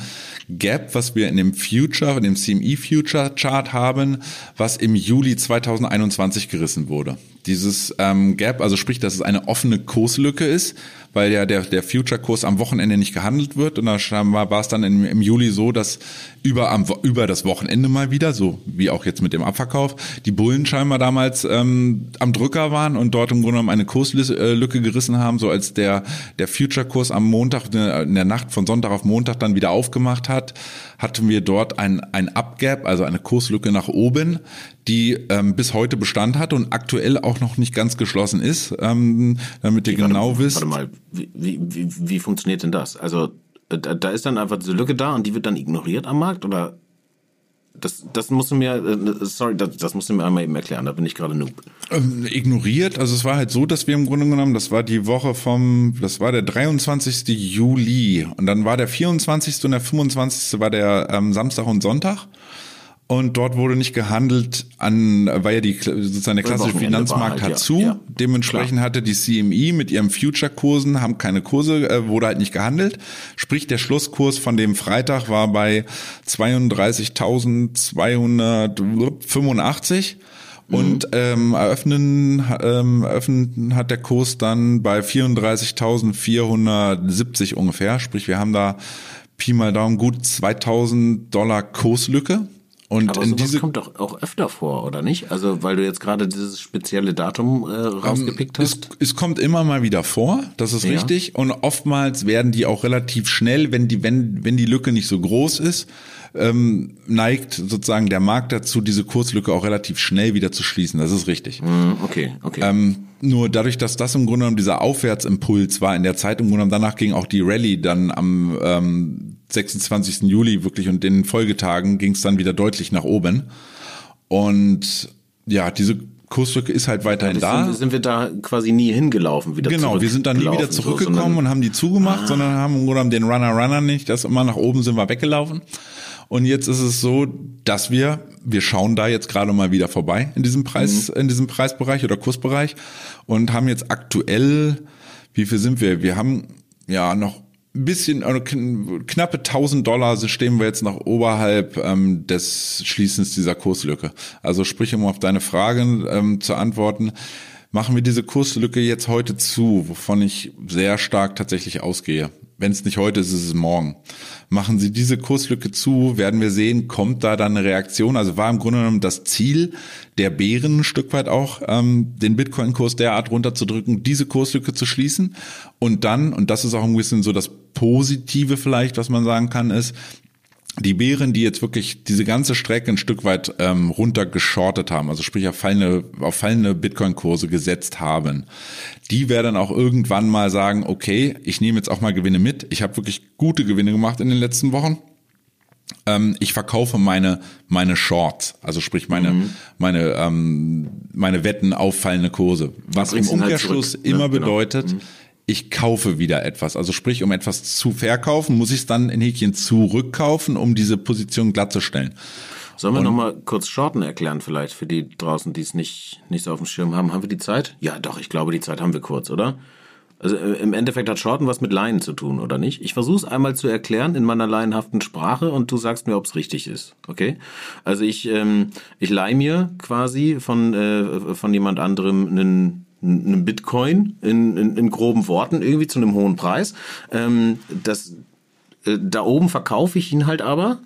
Gap, was wir in dem Future, in dem CME Future Chart haben, was im Juli 2021 gerissen wurde. Dieses ähm, Gap, also sprich, dass es eine offene Kurslücke ist, weil ja der, der Future-Kurs am Wochenende nicht gehandelt wird. Und da war es dann im, im Juli so, dass über, am, über das Wochenende mal wieder, so wie auch jetzt mit dem Abverkauf, die Bullen scheinbar damals ähm, am Drücker waren und dort im Grunde genommen eine Kurslücke gerissen haben, so als der, der Future-Kurs am Montag, in der Nacht von Sonntag auf Montag dann wieder aufgemacht hat, hatten wir dort ein, ein Upgap, also eine Kurslücke nach oben, die ähm, bis heute Bestand hat und aktuell auch noch nicht ganz geschlossen ist, ähm, damit ihr warte, genau wisst. Warte mal, wie, wie, wie, wie funktioniert denn das? Also da, da ist dann einfach diese Lücke da und die wird dann ignoriert am Markt oder das, das musst du mir, äh, sorry, das, das musst du mir einmal eben erklären, da bin ich gerade noob. Ähm, ignoriert, also es war halt so, dass wir im Grunde genommen, das war die Woche vom, das war der 23. Juli und dann war der 24. und der 25. war der ähm, Samstag und Sonntag Und dort wurde nicht gehandelt an, weil ja die sozusagen der klassische Finanzmarkt halt, hat zu. Ja. Dementsprechend Klar. hatte die CME mit ihrem Future-Kursen, haben keine Kurse, äh, wurde halt nicht gehandelt. Sprich, der Schlusskurs von dem Freitag war bei 32.285. Mhm. Und ähm, eröffnen, ähm, eröffnen hat der Kurs dann bei 34.470 ungefähr. Sprich, wir haben da Pi mal Daumen gut 2000 Dollar Kurslücke. Und Aber in diese kommt doch auch öfter vor, oder nicht? Also weil du jetzt gerade dieses spezielle Datum äh, rausgepickt ähm, hast. Es, es, kommt immer mal wieder vor, das ist ja. richtig. Und oftmals werden die auch relativ schnell, wenn die wenn wenn die Lücke nicht so groß ist, ähm, neigt sozusagen der Markt dazu, diese Kurslücke auch relativ schnell wieder zu schließen. Das ist richtig. Mm, okay, okay. Ähm, nur dadurch, dass das im Grunde genommen dieser Aufwärtsimpuls war in der Zeit, im Grunde genommen danach ging auch die Rallye dann am ähm, 26. Juli wirklich und in den Folgetagen ging es dann wieder deutlich nach oben. Und ja, diese Kurslücke ist halt weiterhin ja, da. Sind, sind wir da quasi nie hingelaufen wieder Genau, wir sind dann nie wieder zurückgekommen so, und haben die zugemacht, ah. sondern haben im Grunde genommen den Runner Runner nicht, das immer nach oben sind wir weggelaufen. Und jetzt ist es so, dass wir, wir schauen da jetzt gerade mal wieder vorbei in diesem Preis, mhm. in diesem Preisbereich oder Kursbereich und haben jetzt aktuell, wie viel sind wir? Wir haben ja noch ein bisschen, also knappe 1000 Dollar stehen wir jetzt noch oberhalb ähm, des Schließens dieser Kurslücke. Also sprich, um auf deine Fragen ähm, zu antworten, machen wir diese Kurslücke jetzt heute zu, wovon ich sehr stark tatsächlich ausgehe wenn es nicht heute ist, ist es morgen. Machen Sie diese Kurslücke zu, werden wir sehen, kommt da dann eine Reaktion. Also war im Grunde genommen das Ziel der Bären ein Stück weit auch, ähm, den Bitcoin-Kurs derart runterzudrücken, diese Kurslücke zu schließen. Und dann, und das ist auch ein bisschen so das Positive vielleicht, was man sagen kann, ist, die Bären, die jetzt wirklich diese ganze Strecke ein Stück weit ähm, runtergeschortet haben, also sprich auf fallende, auf fallende Bitcoin-Kurse gesetzt haben, die werden auch irgendwann mal sagen, okay, ich nehme jetzt auch mal Gewinne mit. Ich habe wirklich gute Gewinne gemacht in den letzten Wochen. Ähm, ich verkaufe meine meine Shorts, also sprich meine mhm. meine ähm, meine Wetten auf fallende Kurse, was im halt Umkehrschluss halt immer ja, genau. bedeutet. Mhm ich kaufe wieder etwas. Also sprich, um etwas zu verkaufen, muss ich es dann in Häkchen zurückkaufen, um diese Position glattzustellen. Sollen wir nochmal kurz Shorten erklären vielleicht für die draußen, die es nicht, nicht so auf dem Schirm haben? Haben wir die Zeit? Ja, doch, ich glaube, die Zeit haben wir kurz, oder? Also äh, im Endeffekt hat Shorten was mit Laien zu tun, oder nicht? Ich versuche es einmal zu erklären in meiner laienhaften Sprache und du sagst mir, ob es richtig ist. Okay? Also ich, ähm, ich leihe mir quasi von, äh, von jemand anderem einen einem Bitcoin in, in, in groben Worten irgendwie zu einem hohen Preis. Ähm, das, äh, da oben verkaufe ich ihn halt aber.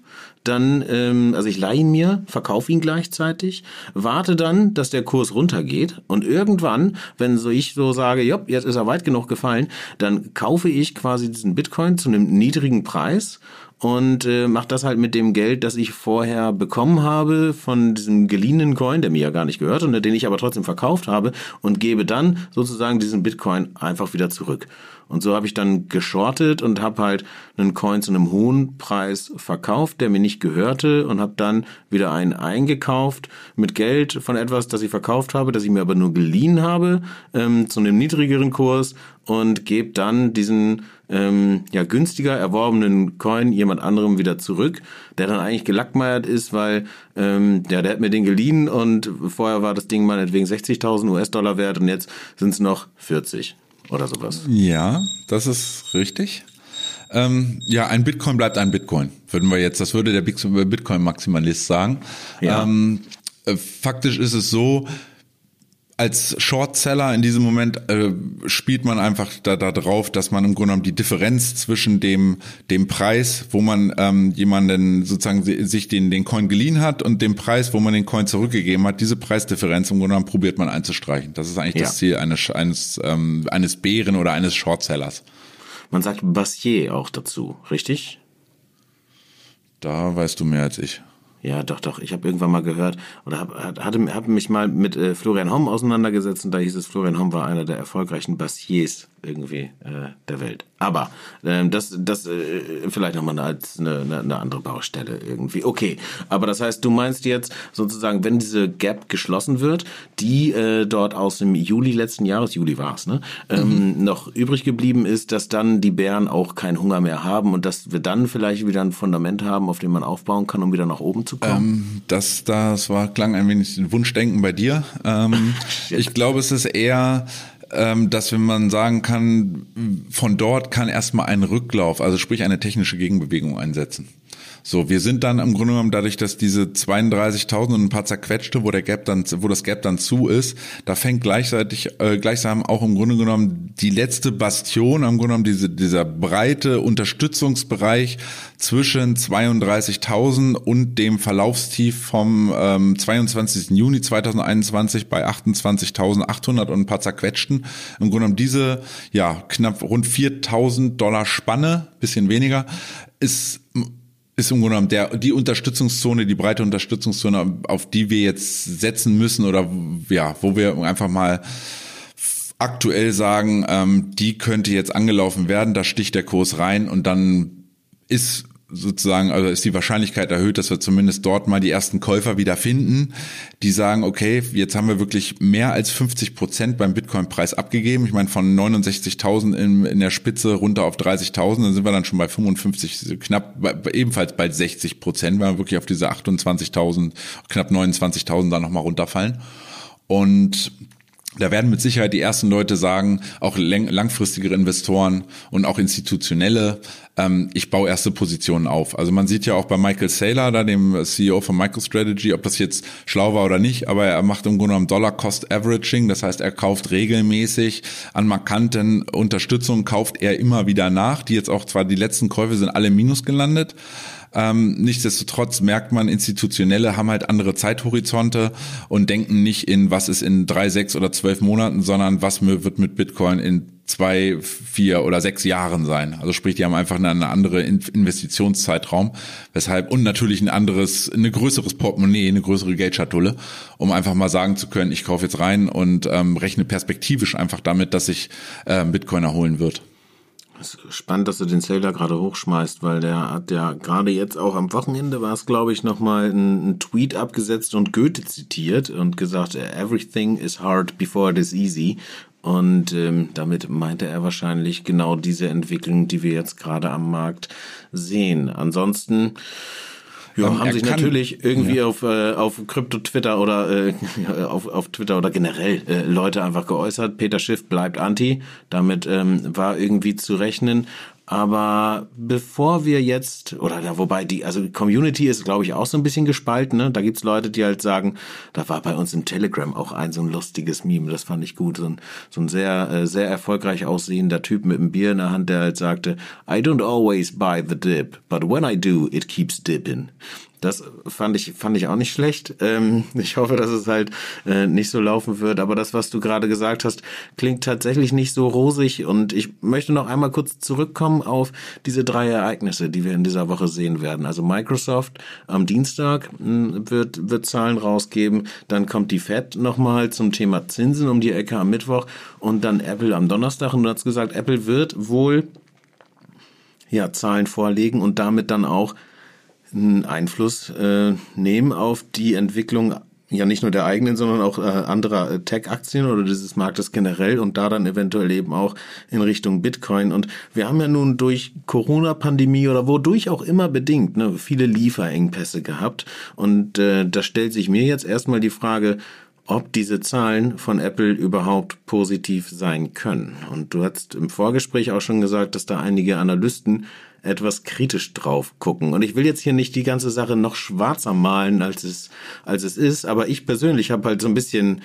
Dann, ähm, also ich leihe ihn mir, verkaufe ihn gleichzeitig, warte dann, dass der Kurs runtergeht und irgendwann, wenn so ich so sage, jopp, jetzt ist er weit genug gefallen, dann kaufe ich quasi diesen Bitcoin zu einem niedrigen Preis und äh, mache das halt mit dem Geld, das ich vorher bekommen habe von diesem geliehenen Coin, der mir ja gar nicht gehört und den ich aber trotzdem verkauft habe und gebe dann sozusagen diesen Bitcoin einfach wieder zurück. Und so habe ich dann geschortet und habe halt einen Coin zu einem hohen Preis verkauft, der mir nicht gehörte und habe dann wieder einen eingekauft mit Geld von etwas, das ich verkauft habe, das ich mir aber nur geliehen habe, ähm, zu einem niedrigeren Kurs und gebe dann diesen ähm, ja günstiger erworbenen Coin jemand anderem wieder zurück, der dann eigentlich gelackmeiert ist, weil ähm, ja, der hat mir den geliehen und vorher war das Ding meinetwegen 60.000 US-Dollar wert und jetzt sind es noch 40 oder sowas. Ja, das ist richtig. Ähm, ja, ein Bitcoin bleibt ein Bitcoin, würden wir jetzt, das würde der Bitcoin-Maximalist sagen. Ja. Ähm, äh, faktisch ist es so, als Shortseller in diesem Moment äh, spielt man einfach da, da drauf, dass man im Grunde genommen die Differenz zwischen dem dem Preis, wo man ähm, jemanden sozusagen sich den den Coin geliehen hat und dem Preis, wo man den Coin zurückgegeben hat, diese Preisdifferenz im Grunde genommen probiert man einzustreichen. Das ist eigentlich ja. das Ziel eines eines ähm, eines Bären oder eines Shortsellers. Man sagt Bassier auch dazu, richtig? Da weißt du mehr als ich. Ja, doch, doch. Ich habe irgendwann mal gehört oder habe hatte, hab mich mal mit äh, Florian Homm auseinandergesetzt und da hieß es, Florian Homm war einer der erfolgreichen Bassiers irgendwie äh, der Welt. Aber ähm, das, das äh, vielleicht nochmal als eine, eine, eine andere Baustelle irgendwie. Okay, aber das heißt, du meinst jetzt sozusagen, wenn diese Gap geschlossen wird, die äh, dort aus dem Juli letzten Jahres, Juli war es, ne, ähm, mhm. noch übrig geblieben ist, dass dann die Bären auch keinen Hunger mehr haben und dass wir dann vielleicht wieder ein Fundament haben, auf dem man aufbauen kann, um wieder nach oben zu kommen? Ähm, das, das war, klang ein wenig Wunschdenken bei dir. Ähm, ich glaube, es ist eher dass wenn man sagen kann, von dort kann erstmal ein Rücklauf, also sprich eine technische Gegenbewegung einsetzen. So, wir sind dann im Grunde genommen dadurch, dass diese 32.000 und ein paar zerquetschte, wo der Gap dann, wo das Gap dann zu ist, da fängt gleichzeitig, äh, gleichsam auch im Grunde genommen die letzte Bastion, im Grunde genommen diese, dieser breite Unterstützungsbereich zwischen 32.000 und dem Verlaufstief vom ähm, 22. Juni 2021 bei 28.800 und ein paar zerquetschten. Im Grunde genommen diese, ja, knapp rund 4.000 Dollar Spanne, bisschen weniger, ist ist im Grunde genommen der, die Unterstützungszone, die breite Unterstützungszone, auf die wir jetzt setzen müssen oder ja, wo wir einfach mal aktuell sagen, ähm, die könnte jetzt angelaufen werden, da sticht der Kurs rein und dann ist sozusagen, also ist die Wahrscheinlichkeit erhöht, dass wir zumindest dort mal die ersten Käufer wieder finden, die sagen, okay, jetzt haben wir wirklich mehr als 50 Prozent beim Bitcoin-Preis abgegeben. Ich meine, von 69.000 in, in der Spitze runter auf 30.000, dann sind wir dann schon bei 55, knapp, ebenfalls bald 60 Prozent, weil wir wirklich auf diese 28.000, knapp 29.000 dann nochmal runterfallen. Und da werden mit Sicherheit die ersten Leute sagen, auch langfristigere Investoren und auch institutionelle, ähm, ich baue erste Positionen auf. Also man sieht ja auch bei Michael Saylor, da dem CEO von MicroStrategy, ob das jetzt schlau war oder nicht, aber er macht im Grunde genommen Dollar-Cost-Averaging, das heißt, er kauft regelmäßig an markanten Unterstützungen, kauft er immer wieder nach, die jetzt auch zwar die letzten Käufe sind alle minus gelandet, ähm, nichtsdestotrotz merkt man, Institutionelle haben halt andere Zeithorizonte und denken nicht in, was ist in drei, sechs oder zwölf Monaten, sondern was wird mit Bitcoin in zwei, vier oder sechs Jahren sein. Also sprich, die haben einfach eine, andere Investitionszeitraum, weshalb und natürlich ein anderes, eine größeres Portemonnaie, eine größere Geldschatulle, um einfach mal sagen zu können, ich kaufe jetzt rein und ähm, rechne perspektivisch einfach damit, dass sich äh, Bitcoin erholen wird. Spannend, dass du den Sailor gerade hochschmeißt, weil der hat ja gerade jetzt auch am Wochenende war es, glaube ich, nochmal ein, ein Tweet abgesetzt und Goethe zitiert und gesagt, everything is hard before it is easy. Und ähm, damit meinte er wahrscheinlich genau diese Entwicklung, die wir jetzt gerade am Markt sehen. Ansonsten ja, ähm, haben sich natürlich irgendwie ja. auf, äh, auf Krypto-Twitter oder äh, auf, auf Twitter oder generell äh, Leute einfach geäußert. Peter Schiff bleibt anti. Damit ähm, war irgendwie zu rechnen. Aber bevor wir jetzt, oder da, wobei die, also die Community ist, glaube ich, auch so ein bisschen gespalten, ne? Da gibt's Leute, die halt sagen, da war bei uns im Telegram auch ein so ein lustiges Meme, das fand ich gut. So ein, so ein sehr, äh, sehr erfolgreich aussehender Typ mit einem Bier in der Hand, der halt sagte, I don't always buy the dip, but when I do, it keeps dipping. Das fand ich, fand ich auch nicht schlecht. Ähm, ich hoffe, dass es halt äh, nicht so laufen wird. Aber das, was du gerade gesagt hast, klingt tatsächlich nicht so rosig. Und ich möchte noch einmal kurz zurückkommen auf diese drei Ereignisse, die wir in dieser Woche sehen werden. Also Microsoft am Dienstag hm, wird, wird Zahlen rausgeben. Dann kommt die Fed nochmal zum Thema Zinsen um die Ecke am Mittwoch und dann Apple am Donnerstag. Und du hast gesagt, Apple wird wohl ja, Zahlen vorlegen und damit dann auch einen Einfluss äh, nehmen auf die Entwicklung ja nicht nur der eigenen, sondern auch äh, anderer äh, Tech-Aktien oder dieses Marktes generell und da dann eventuell eben auch in Richtung Bitcoin. Und wir haben ja nun durch Corona-Pandemie oder wodurch auch immer bedingt ne, viele Lieferengpässe gehabt. Und äh, da stellt sich mir jetzt erstmal die Frage, ob diese Zahlen von Apple überhaupt positiv sein können. Und du hast im Vorgespräch auch schon gesagt, dass da einige Analysten etwas kritisch drauf gucken. Und ich will jetzt hier nicht die ganze Sache noch schwarzer malen, als es, als es ist, aber ich persönlich habe halt so ein bisschen,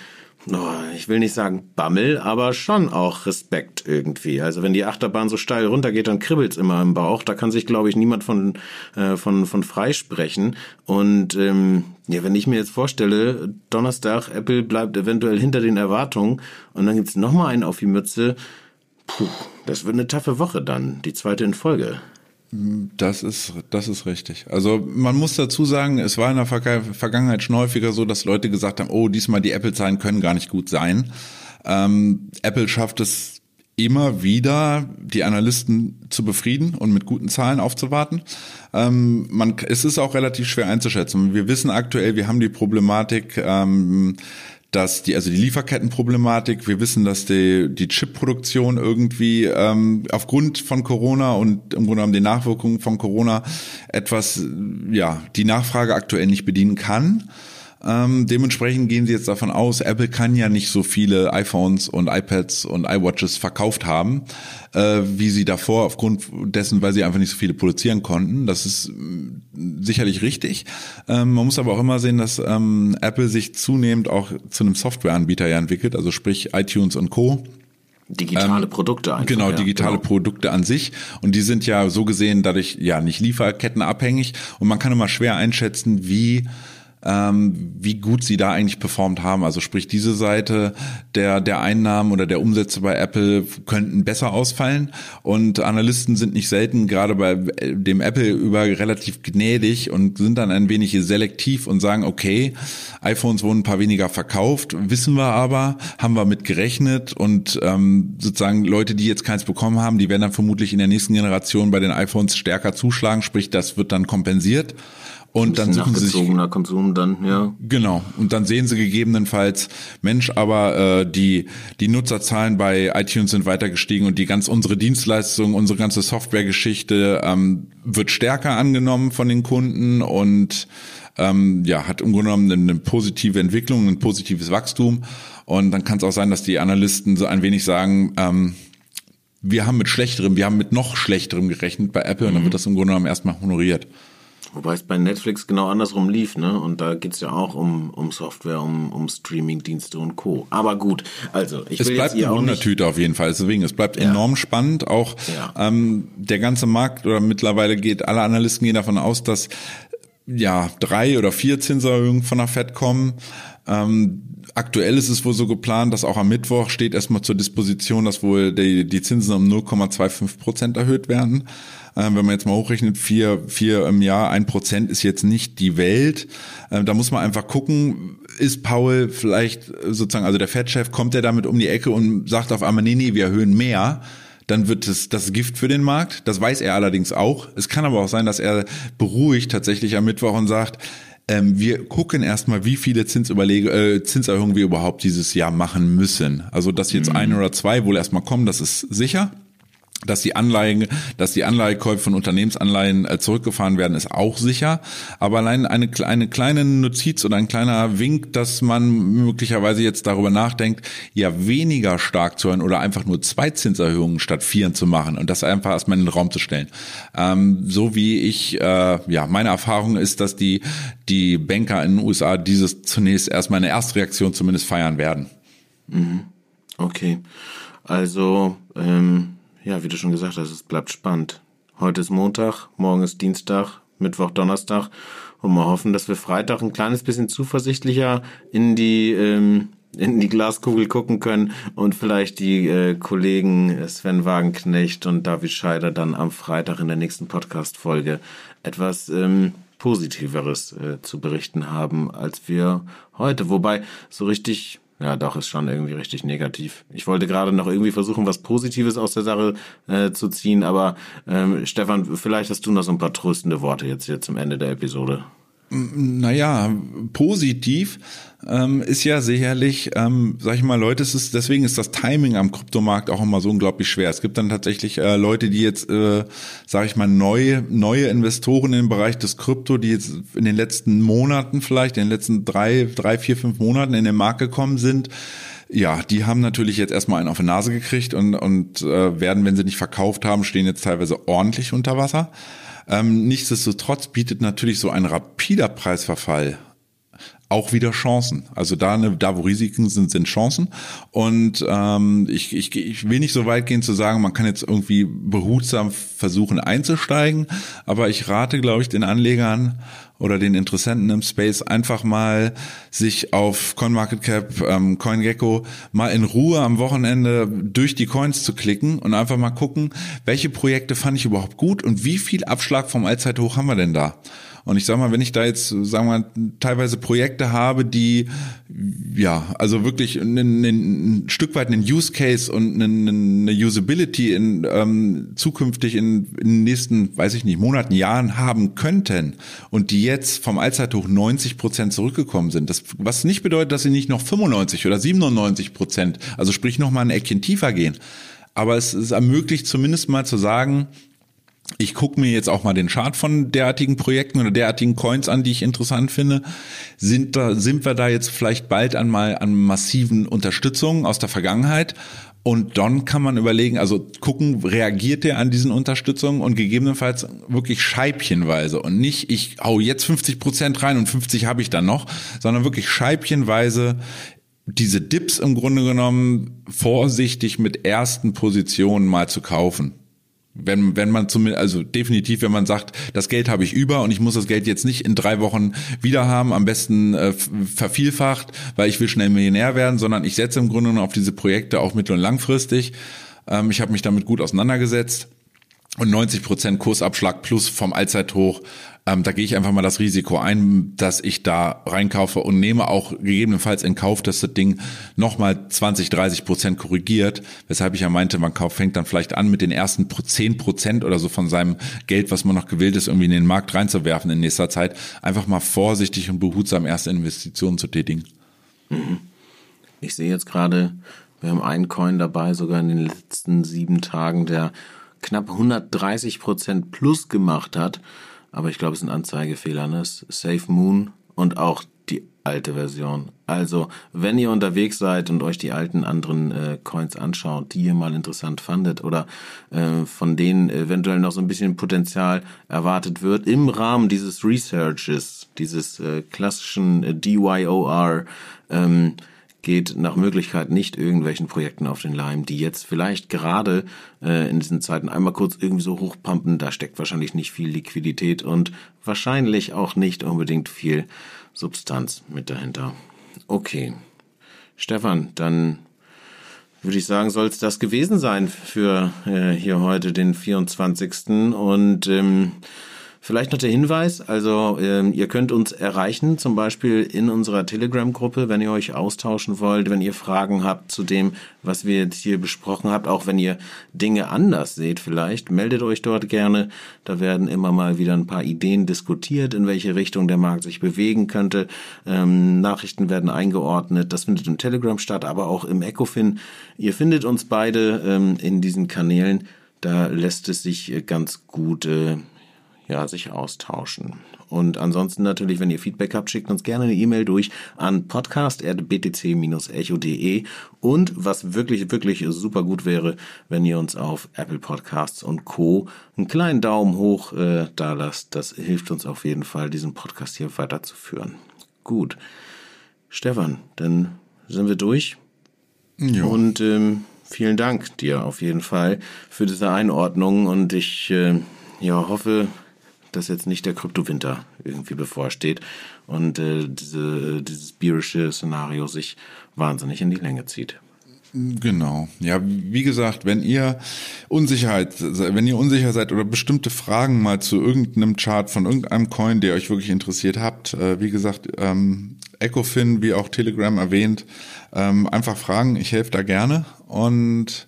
oh, ich will nicht sagen Bammel, aber schon auch Respekt irgendwie. Also wenn die Achterbahn so steil runtergeht, dann kribbelt's immer im Bauch. Da kann sich, glaube ich, niemand von, äh, von, von freisprechen. Und ähm, ja, wenn ich mir jetzt vorstelle, Donnerstag, Apple bleibt eventuell hinter den Erwartungen und dann gibt's noch mal einen auf die Mütze, puh, das wird eine taffe Woche dann, die zweite in Folge. Das ist, das ist richtig. Also man muss dazu sagen, es war in der Vergangenheit schon häufiger so, dass Leute gesagt haben, oh, diesmal die Apple-Zahlen können gar nicht gut sein. Ähm, Apple schafft es immer wieder die Analysten zu befrieden und mit guten Zahlen aufzuwarten. Ähm, man, es ist auch relativ schwer einzuschätzen. Wir wissen aktuell, wir haben die Problematik, ähm, dass die, also die Lieferkettenproblematik, wir wissen, dass die, die Chipproduktion irgendwie ähm, aufgrund von Corona und im Grunde genommen den Nachwirkungen von Corona etwas, ja, die Nachfrage aktuell nicht bedienen kann. Ähm, dementsprechend gehen sie jetzt davon aus, Apple kann ja nicht so viele iPhones und iPads und iWatches verkauft haben, äh, wie sie davor aufgrund dessen, weil sie einfach nicht so viele produzieren konnten. Das ist äh, sicherlich richtig. Ähm, man muss aber auch immer sehen, dass ähm, Apple sich zunehmend auch zu einem Softwareanbieter ja entwickelt, also sprich iTunes und Co. Digitale ähm, Produkte einfach. Genau, digitale genau. Produkte an sich. Und die sind ja so gesehen dadurch ja nicht lieferkettenabhängig. Und man kann immer schwer einschätzen, wie ähm, wie gut sie da eigentlich performt haben. Also sprich, diese Seite der, der Einnahmen oder der Umsätze bei Apple könnten besser ausfallen. Und Analysten sind nicht selten, gerade bei dem Apple über relativ gnädig und sind dann ein wenig selektiv und sagen, okay, iPhones wurden ein paar weniger verkauft, wissen wir aber, haben wir mit gerechnet und ähm, sozusagen Leute, die jetzt keins bekommen haben, die werden dann vermutlich in der nächsten Generation bei den iPhones stärker zuschlagen, sprich, das wird dann kompensiert. Und dann suchen sie sich Konsum dann, ja. Genau. Und dann sehen sie gegebenenfalls, Mensch, aber äh, die die Nutzerzahlen bei iTunes sind weiter gestiegen und die ganz unsere Dienstleistung, unsere ganze Softwaregeschichte ähm, wird stärker angenommen von den Kunden und ähm, ja hat im Grunde genommen eine, positive Entwicklung, ein positives Wachstum. Und dann kann es auch sein, dass die Analysten so ein wenig sagen, ähm, wir haben mit schlechterem, wir haben mit noch schlechterem gerechnet bei Apple und dann mhm. wird das im Grunde genommen erstmal honoriert. Wobei es bei Netflix genau andersrum lief, ne? Und da geht's ja auch um, um Software, um, um Streaming-Dienste und Co. Aber gut, also ich es will bleibt jetzt eine Wundertüte auf jeden Fall. Deswegen, es bleibt ja. enorm spannend. Auch ja. ähm, der ganze Markt oder mittlerweile geht, alle Analysten gehen davon aus, dass ja drei oder vier Zinserhöhungen von der Fed kommen. Ähm, aktuell ist es wohl so geplant, dass auch am Mittwoch steht erstmal zur Disposition, dass wohl die, die Zinsen um 0,25 Prozent erhöht werden. Ähm, wenn man jetzt mal hochrechnet, vier, vier im Jahr, ein Prozent ist jetzt nicht die Welt. Ähm, da muss man einfach gucken, ist Paul vielleicht sozusagen, also der Fettchef, kommt er damit um die Ecke und sagt auf einmal, nee, nee, wir erhöhen mehr dann wird es das Gift für den Markt. Das weiß er allerdings auch. Es kann aber auch sein, dass er beruhigt tatsächlich am Mittwoch und sagt, ähm, wir gucken erstmal, wie viele Zinsüberlege, äh, Zinserhöhungen wir überhaupt dieses Jahr machen müssen. Also, dass jetzt mhm. ein oder zwei wohl erstmal kommen, das ist sicher dass die Anleihen, dass die Anleihekäufe von Unternehmensanleihen äh, zurückgefahren werden, ist auch sicher. Aber allein eine, eine kleine Notiz oder ein kleiner Wink, dass man möglicherweise jetzt darüber nachdenkt, ja weniger stark zu hören oder einfach nur zwei Zinserhöhungen statt vieren zu machen und das einfach erstmal in den Raum zu stellen. Ähm, so wie ich, äh, ja, meine Erfahrung ist, dass die, die Banker in den USA dieses zunächst erstmal eine Erstreaktion zumindest feiern werden. Mhm. Okay. Also, ähm ja, wie du schon gesagt hast, es bleibt spannend. Heute ist Montag, morgen ist Dienstag, Mittwoch, Donnerstag und mal hoffen, dass wir Freitag ein kleines bisschen zuversichtlicher in die ähm, in die Glaskugel gucken können und vielleicht die äh, Kollegen Sven Wagenknecht und David Scheider dann am Freitag in der nächsten Podcast-Folge etwas ähm, Positiveres äh, zu berichten haben als wir heute. Wobei so richtig ja, doch, ist schon irgendwie richtig negativ. Ich wollte gerade noch irgendwie versuchen, was Positives aus der Sache äh, zu ziehen, aber ähm, Stefan, vielleicht hast du noch so ein paar tröstende Worte jetzt hier zum Ende der Episode. Naja, positiv ähm, ist ja sicherlich, ähm, sag ich mal, Leute, es ist, deswegen ist das Timing am Kryptomarkt auch immer so unglaublich schwer. Es gibt dann tatsächlich äh, Leute, die jetzt, äh, sag ich mal, neue, neue Investoren im Bereich des Krypto, die jetzt in den letzten Monaten vielleicht, in den letzten drei, drei, vier, fünf Monaten in den Markt gekommen sind, ja, die haben natürlich jetzt erstmal einen auf die Nase gekriegt und, und äh, werden, wenn sie nicht verkauft haben, stehen jetzt teilweise ordentlich unter Wasser. Ähm, nichtsdestotrotz bietet natürlich so ein rapider Preisverfall auch wieder Chancen. Also da, ne, da wo Risiken sind, sind Chancen. Und ähm, ich, ich, ich will nicht so weit gehen zu sagen, man kann jetzt irgendwie behutsam versuchen einzusteigen, aber ich rate, glaube ich, den Anlegern oder den Interessenten im Space einfach mal sich auf CoinMarketCap, ähm, CoinGecko mal in Ruhe am Wochenende durch die Coins zu klicken und einfach mal gucken, welche Projekte fand ich überhaupt gut und wie viel Abschlag vom Allzeithoch haben wir denn da? Und ich sag mal, wenn ich da jetzt, sagen wir teilweise Projekte habe, die ja, also wirklich ein, ein Stück weit einen Use Case und eine, eine Usability in ähm, zukünftig in, in den nächsten, weiß ich nicht, Monaten, Jahren haben könnten und die jetzt vom Allzeithoch 90 Prozent zurückgekommen sind. Das, was nicht bedeutet, dass sie nicht noch 95 oder 97 Prozent, also sprich noch mal ein Eckchen tiefer gehen. Aber es, es ermöglicht zumindest mal zu sagen, ich gucke mir jetzt auch mal den Chart von derartigen Projekten oder derartigen Coins an, die ich interessant finde. Sind da, sind wir da jetzt vielleicht bald an mal an massiven Unterstützungen aus der Vergangenheit? Und dann kann man überlegen, also gucken, reagiert der an diesen Unterstützungen und gegebenenfalls wirklich scheibchenweise und nicht, ich hau jetzt 50 Prozent rein und 50 habe ich dann noch, sondern wirklich scheibchenweise diese Dips im Grunde genommen vorsichtig mit ersten Positionen mal zu kaufen. Wenn, wenn man zumindest, also definitiv, wenn man sagt, das Geld habe ich über und ich muss das Geld jetzt nicht in drei Wochen wieder haben, am besten äh, vervielfacht, weil ich will schnell Millionär werden, sondern ich setze im Grunde auf diese Projekte auch mittel- und langfristig. Ähm, ich habe mich damit gut auseinandergesetzt und 90 Prozent Kursabschlag plus vom Allzeithoch. Ähm, da gehe ich einfach mal das Risiko ein, dass ich da reinkaufe und nehme auch gegebenenfalls in Kauf, dass das Ding nochmal 20, 30 Prozent korrigiert. Weshalb ich ja meinte, man fängt dann vielleicht an mit den ersten 10 Prozent oder so von seinem Geld, was man noch gewillt ist, irgendwie in den Markt reinzuwerfen in nächster Zeit. Einfach mal vorsichtig und behutsam erste Investitionen zu tätigen. Mhm. Ich sehe jetzt gerade, wir haben einen Coin dabei, sogar in den letzten sieben Tagen, der knapp 130 Prozent plus gemacht hat. Aber ich glaube, es ist ein Anzeigefehler, ne? Safe Moon und auch die alte Version. Also, wenn ihr unterwegs seid und euch die alten anderen äh, Coins anschaut, die ihr mal interessant fandet oder äh, von denen eventuell noch so ein bisschen Potenzial erwartet wird, im Rahmen dieses Researches, dieses äh, klassischen äh, DYOR, ähm, geht nach Möglichkeit nicht irgendwelchen Projekten auf den Leim, die jetzt vielleicht gerade äh, in diesen Zeiten einmal kurz irgendwie so hochpumpen. Da steckt wahrscheinlich nicht viel Liquidität und wahrscheinlich auch nicht unbedingt viel Substanz mit dahinter. Okay. Stefan, dann würde ich sagen, soll es das gewesen sein für äh, hier heute den 24. Und ähm, Vielleicht noch der Hinweis, also ähm, ihr könnt uns erreichen, zum Beispiel in unserer Telegram-Gruppe, wenn ihr euch austauschen wollt, wenn ihr Fragen habt zu dem, was wir jetzt hier besprochen habt, auch wenn ihr Dinge anders seht vielleicht, meldet euch dort gerne. Da werden immer mal wieder ein paar Ideen diskutiert, in welche Richtung der Markt sich bewegen könnte. Ähm, Nachrichten werden eingeordnet. Das findet im Telegram statt, aber auch im Ecofin. Ihr findet uns beide ähm, in diesen Kanälen. Da lässt es sich ganz gut äh, ja, sich austauschen. Und ansonsten natürlich, wenn ihr Feedback habt, schickt uns gerne eine E-Mail durch an podcast.btc-echo.de und was wirklich, wirklich super gut wäre, wenn ihr uns auf Apple Podcasts und Co. einen kleinen Daumen hoch äh, da lasst. Das hilft uns auf jeden Fall, diesen Podcast hier weiterzuführen. Gut. Stefan, dann sind wir durch. Ja. Und ähm, vielen Dank dir auf jeden Fall für diese Einordnung und ich äh, ja, hoffe, dass jetzt nicht der Kryptowinter irgendwie bevorsteht und äh, diese, dieses bierische Szenario sich wahnsinnig in die Länge zieht. Genau. Ja, wie gesagt, wenn ihr Unsicherheit, wenn ihr unsicher seid oder bestimmte Fragen mal zu irgendeinem Chart von irgendeinem Coin, der euch wirklich interessiert habt, äh, wie gesagt, ähm, Ecofin, wie auch Telegram erwähnt, ähm, einfach fragen. Ich helfe da gerne und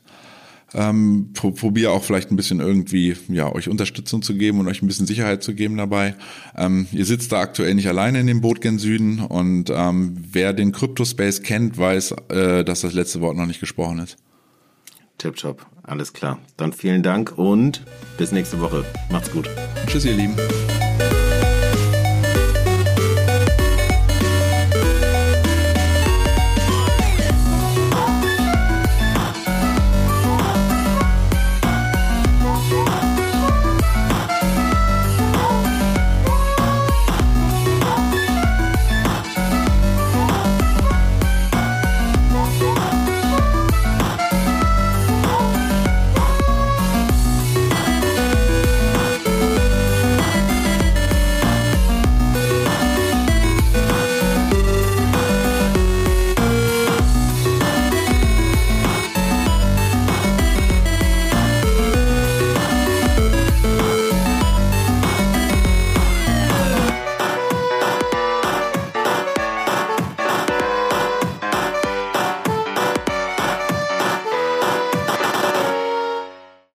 ähm, probiere auch vielleicht ein bisschen irgendwie ja euch Unterstützung zu geben und euch ein bisschen Sicherheit zu geben dabei. Ähm, ihr sitzt da aktuell nicht alleine in dem Boot gen Süden und ähm, wer den Crypto-Space kennt, weiß, äh, dass das letzte Wort noch nicht gesprochen ist. Tipptopp, alles klar. Dann vielen Dank und bis nächste Woche. Macht's gut. Tschüss, ihr Lieben.